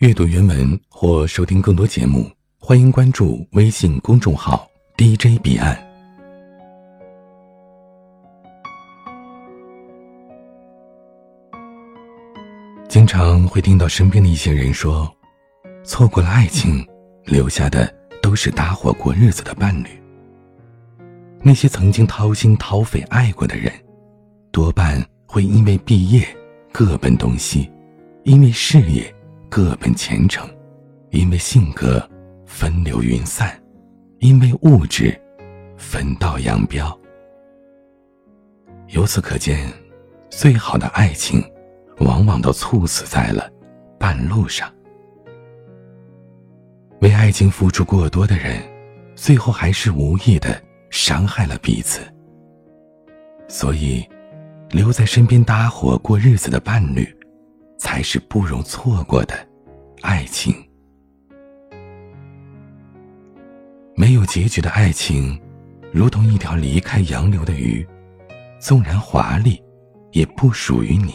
阅读原文或收听更多节目，欢迎关注微信公众号 DJ 彼岸。经常会听到身边的一些人说，错过了爱情，留下的都是搭伙过日子的伴侣。那些曾经掏心掏肺爱过的人，多半会因为毕业各奔东西，因为事业各奔前程，因为性格分流云散，因为物质分道扬镳。由此可见，最好的爱情，往往都猝死在了半路上。为爱情付出过多的人，最后还是无意的。伤害了彼此，所以留在身边搭伙过日子的伴侣，才是不容错过的爱情。没有结局的爱情，如同一条离开洋流的鱼，纵然华丽，也不属于你。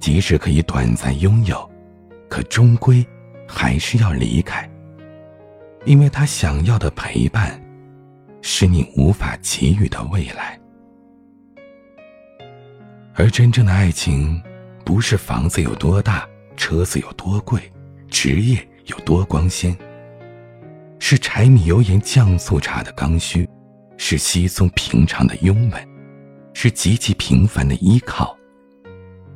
即使可以短暂拥有，可终归还是要离开，因为他想要的陪伴。是你无法给予的未来，而真正的爱情，不是房子有多大，车子有多贵，职业有多光鲜。是柴米油盐酱醋茶的刚需，是稀松平常的拥吻，是极其平凡的依靠，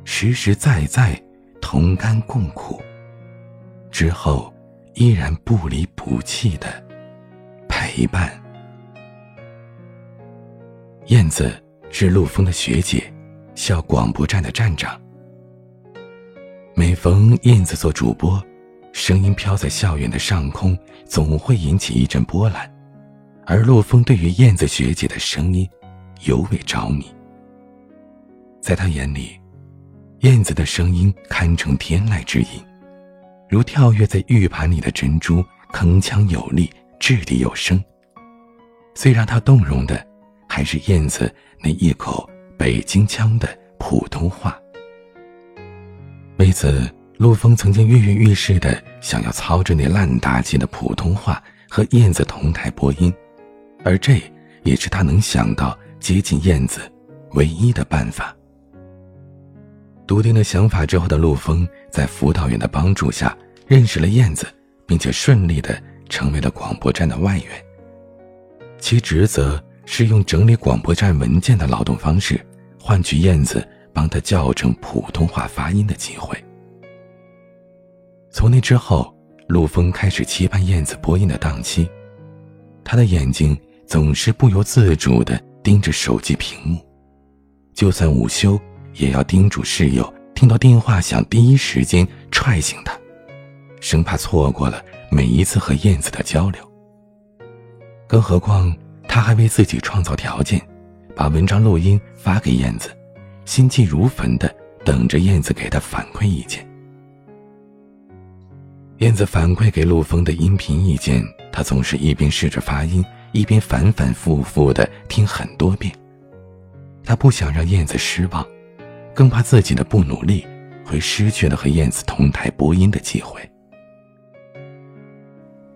实实在在同甘共苦，之后依然不离不弃的陪伴。燕子是陆丰的学姐，校广播站的站长。每逢燕子做主播，声音飘在校园的上空，总会引起一阵波澜。而陆丰对于燕子学姐的声音，尤为着迷。在他眼里，燕子的声音堪称天籁之音，如跳跃在玉盘里的珍珠，铿锵有力，掷地有声。最让他动容的。还是燕子那一口北京腔的普通话。为此，陆枫曾经跃跃欲试的想要操着那烂大街的普通话和燕子同台播音，而这也是他能想到接近燕子唯一的办法。笃定了想法之后的陆枫，在辅导员的帮助下认识了燕子，并且顺利的成为了广播站的外援。其职责。是用整理广播站文件的劳动方式，换取燕子帮他校正普通话发音的机会。从那之后，陆峰开始期盼燕子播音的档期，他的眼睛总是不由自主地盯着手机屏幕，就算午休，也要叮嘱室友听到电话响第一时间踹醒他，生怕错过了每一次和燕子的交流。更何况。他还为自己创造条件，把文章录音发给燕子，心急如焚的等着燕子给他反馈意见。燕子反馈给陆枫的音频意见，他总是一边试着发音，一边反反复复的听很多遍。他不想让燕子失望，更怕自己的不努力会失去了和燕子同台播音的机会。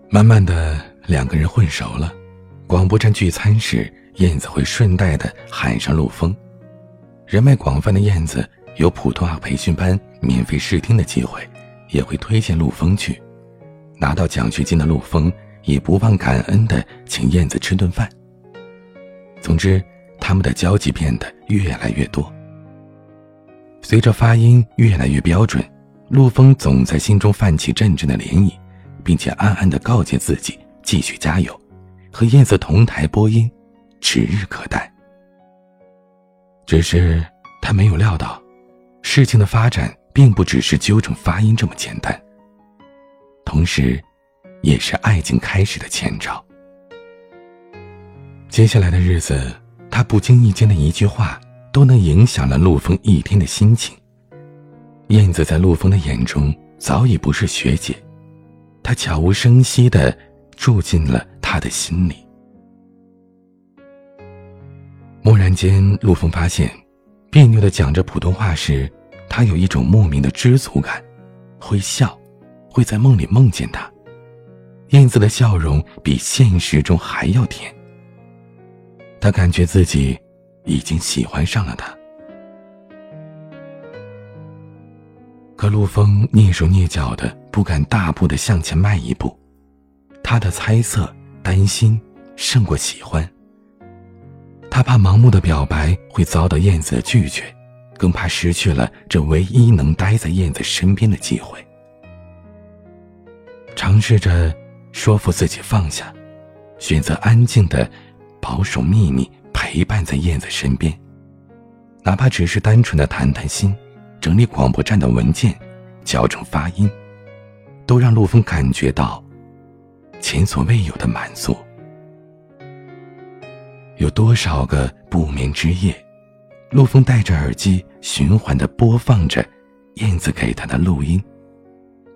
慢慢的，两个人混熟了。广播站聚餐时，燕子会顺带的喊上陆枫。人脉广泛的燕子有普通话培训班免费试听的机会，也会推荐陆枫去。拿到奖学金的陆枫也不忘感恩的请燕子吃顿饭。总之，他们的交集变得越来越多。随着发音越来越标准，陆枫总在心中泛起阵阵的涟漪，并且暗暗的告诫自己继续加油。和燕子同台播音，指日可待。只是他没有料到，事情的发展并不只是纠正发音这么简单，同时，也是爱情开始的前兆。接下来的日子，他不经意间的一句话，都能影响了陆枫一天的心情。燕子在陆枫的眼中早已不是学姐，她悄无声息的住进了。他的心里，突然间，陆枫发现，别扭的讲着普通话时，他有一种莫名的知足感，会笑，会在梦里梦见他。燕子的笑容比现实中还要甜。他感觉自己已经喜欢上了他。可陆风蹑手蹑脚的，不敢大步的向前迈一步。他的猜测、担心胜过喜欢。他怕盲目的表白会遭到燕子的拒绝，更怕失去了这唯一能待在燕子身边的机会。尝试着。说服自己放下，选择安静的保守秘密，陪伴在燕子身边，哪怕只是单纯的谈谈心，整理广播站的文件，矫正发音，都让陆风感觉到前所未有的满足。有多少个不眠之夜，陆风戴着耳机循环的播放着燕子给他的录音，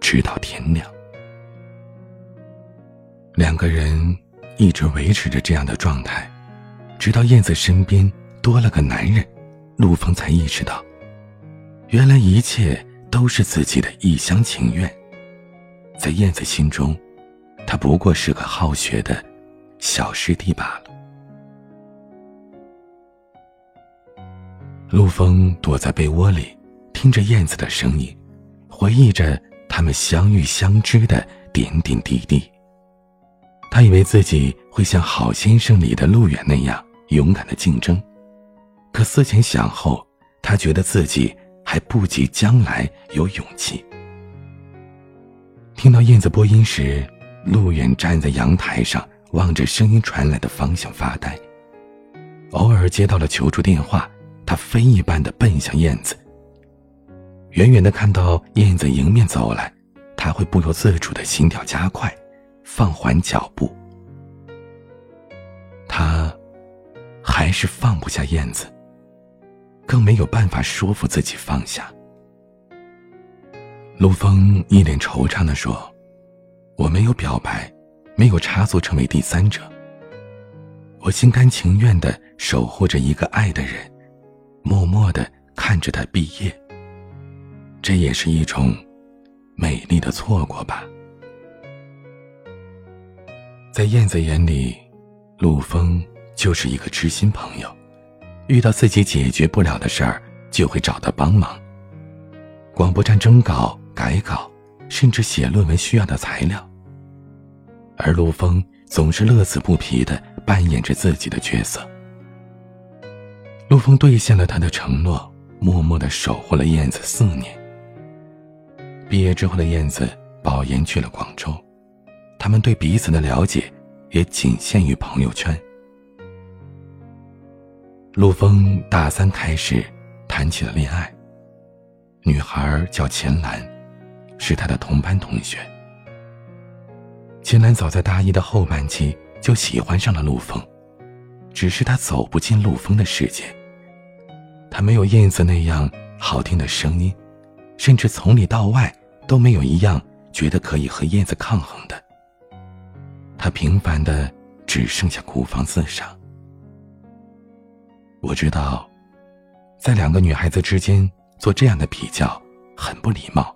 直到天亮。两个人一直维持着这样的状态，直到燕子身边多了个男人，陆风才意识到，原来一切都是自己的一厢情愿。在燕子心中，他不过是个好学的小师弟罢了。陆风躲在被窝里，听着燕子的声音，回忆着他们相遇相知的点点滴滴。他以为自己会像《好先生》里的陆远那样勇敢的竞争，可思前想后，他觉得自己还不及将来有勇气。听到燕子播音时，陆远站在阳台上，望着声音传来的方向发呆。偶尔接到了求助电话，他飞一般的奔向燕子。远远的看到燕子迎面走来，他会不由自主的心跳加快。放缓脚步，他还是放不下燕子，更没有办法说服自己放下。陆风一脸惆怅的说：“我没有表白，没有插足成为第三者，我心甘情愿的守护着一个爱的人，默默的看着他毕业。这也是一种美丽的错过吧。”在燕子眼里，陆风就是一个知心朋友，遇到自己解决不了的事儿，就会找他帮忙。广播站征稿、改稿，甚至写论文需要的材料，而陆风总是乐此不疲的扮演着自己的角色。陆风兑现了他的承诺，默默的守护了燕子四年。毕业之后的燕子保研去了广州。他们对彼此的了解，也仅限于朋友圈。陆风大三开始谈起了恋爱，女孩叫钱兰，是他的同班同学。钱兰早在大一的后半期就喜欢上了陆风，只是他走不进陆风的世界。他没有燕子那样好听的声音，甚至从里到外都没有一样觉得可以和燕子抗衡的。他平凡的只剩下孤芳自赏。我知道，在两个女孩子之间做这样的比较很不礼貌。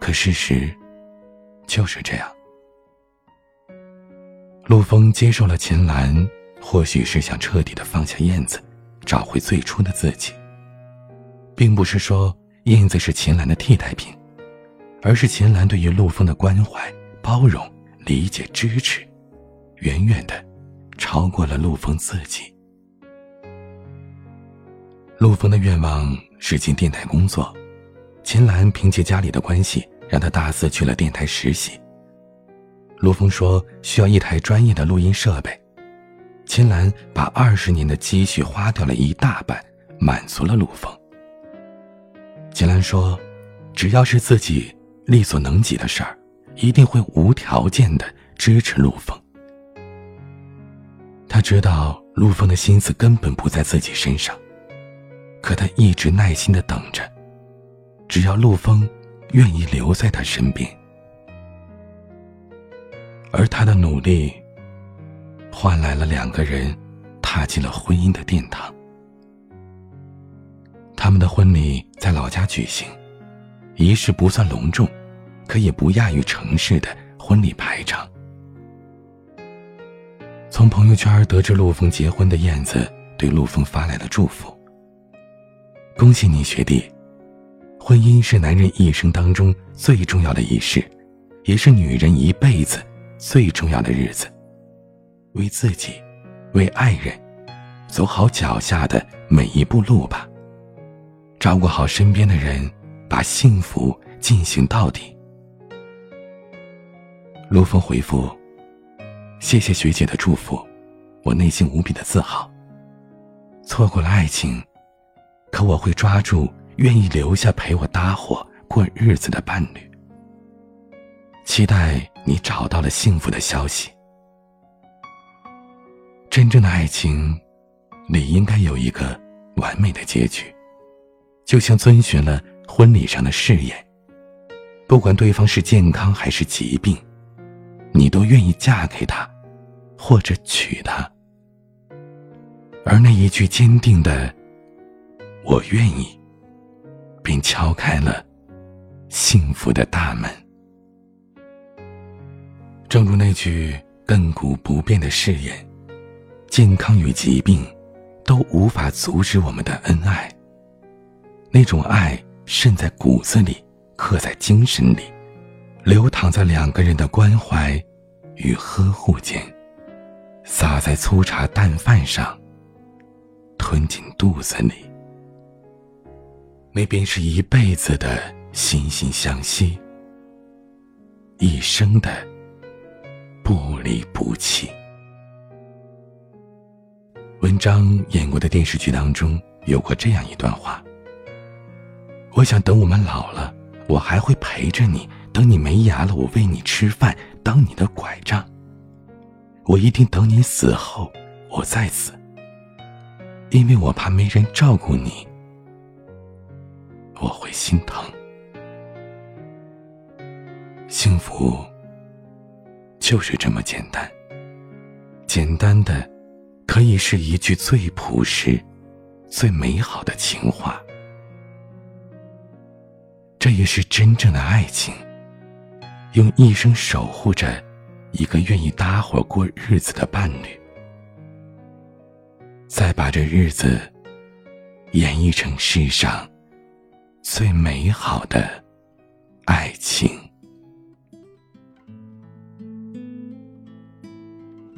可事实就是这样。陆风接受了秦岚，或许是想彻底的放下燕子，找回最初的自己。并不是说燕子是秦岚的替代品，而是秦岚对于陆风的关怀、包容。理解支持，远远的超过了陆风自己。陆风的愿望是进电台工作，秦岚凭借家里的关系，让他大四去了电台实习。陆风说需要一台专业的录音设备，秦岚把二十年的积蓄花掉了一大半，满足了陆风。秦岚说，只要是自己力所能及的事儿。一定会无条件的支持陆风。他知道陆风的心思根本不在自己身上，可他一直耐心的等着，只要陆风愿意留在他身边。而他的努力，换来了两个人踏进了婚姻的殿堂。他们的婚礼在老家举行，仪式不算隆重。可也不亚于城市的婚礼排场。从朋友圈得知陆枫结婚的燕子对陆枫发来了祝福：“恭喜你，学弟！婚姻是男人一生当中最重要的仪式，也是女人一辈子最重要的日子。为自己，为爱人，走好脚下的每一步路吧。照顾好身边的人，把幸福进行到底。”陆枫回复。谢谢学姐的祝福，我内心无比的自豪。错过了爱情，可我会抓住愿意留下陪我搭伙过日子的伴侣。期待你找到了幸福的消息。真正的爱情，理应该有一个完美的结局，就像遵循了婚礼上的誓言，不管对方是健康还是疾病。你都愿意嫁给他，或者娶他，而那一句坚定的“我愿意”，便敲开了幸福的大门。正如那句亘古不变的誓言：“健康与疾病都无法阻止我们的恩爱。”那种爱渗在骨子里，刻在精神里。流淌在两个人的关怀与呵护间，洒在粗茶淡饭上，吞进肚子里，那便是一辈子的惺惺相惜，一生的不离不弃。文章演过的电视剧当中有过这样一段话：“我想等我们老了，我还会陪着你。”等你没牙了，我喂你吃饭，当你的拐杖。我一定等你死后，我再死，因为我怕没人照顾你，我会心疼。幸福就是这么简单，简单的，可以是一句最朴实、最美好的情话。这也是真正的爱情。用一生守护着一个愿意搭伙过日子的伴侣，再把这日子演绎成世上最美好的爱情。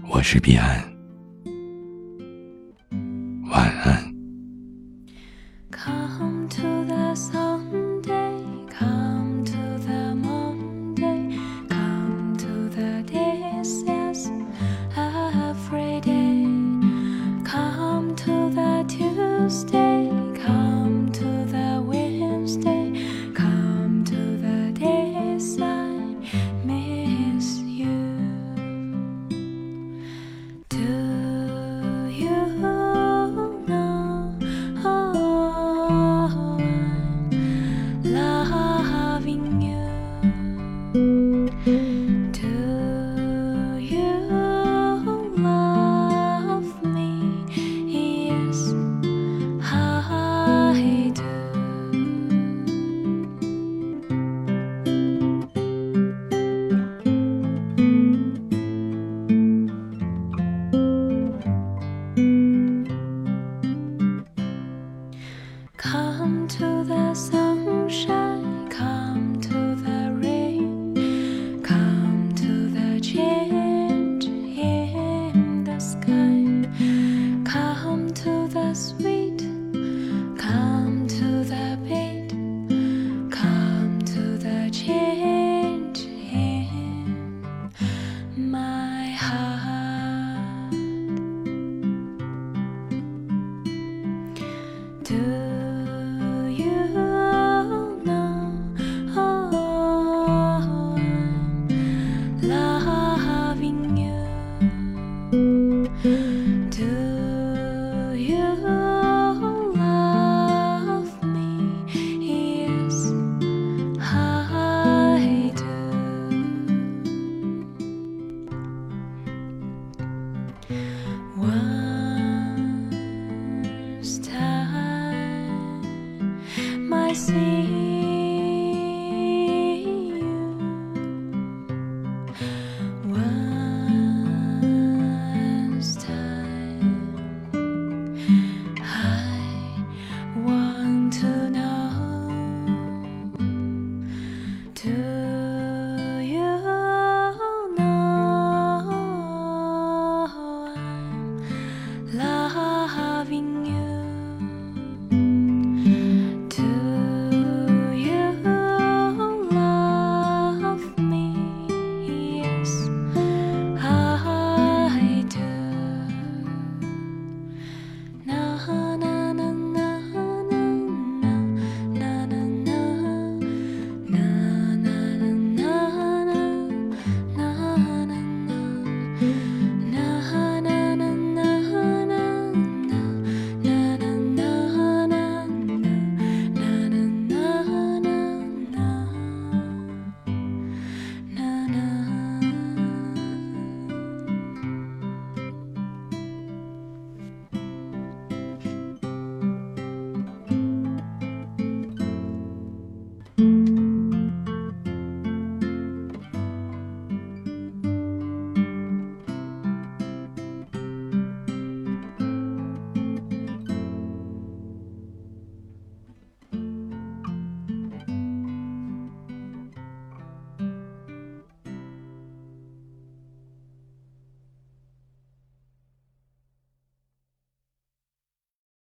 我是彼岸，Mm-hmm.